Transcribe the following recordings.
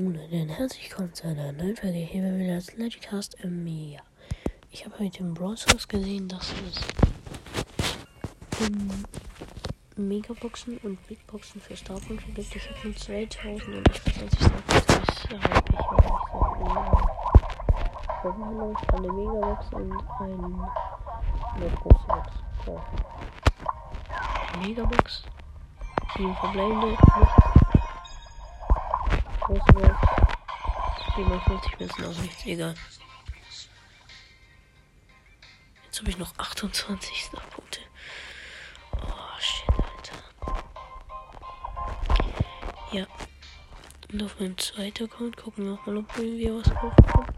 Nun, denn herzlich willkommen zu einer neuen Folge hier bei mir als Legicast Mega. Ich habe heute im Brawl gesehen, dass es um, Megaboxen und Big Boxen für Starpunkte gibt. Ich habe nur 2000 und ich weiß nicht, Starpunkte ist habe ich ich Verwandlung von der Megabox und ein, eine große Box. So. Megabox. 7 verbleibende. Große 57 Münzen aus nichts, egal. Jetzt habe ich noch 28 Starpunkte. Oh shit, Alter. Ja. Und auf meinem zweiten Account gucken wir nochmal, ob wir was aufbekommen.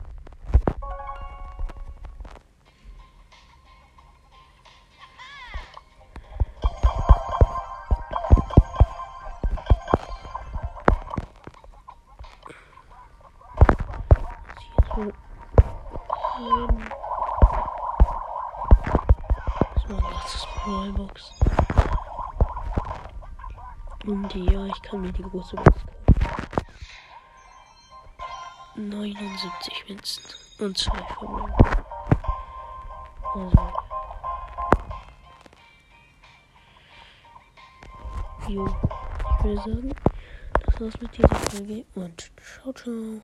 Leben. Das war eine letztes Brawlbox. Und ja, ich kann mir die große Box kaufen. 79 Münzen und zwei Verbleibende. Also. Jo, ich würde sagen, das war's mit dieser Folge und ciao, ciao.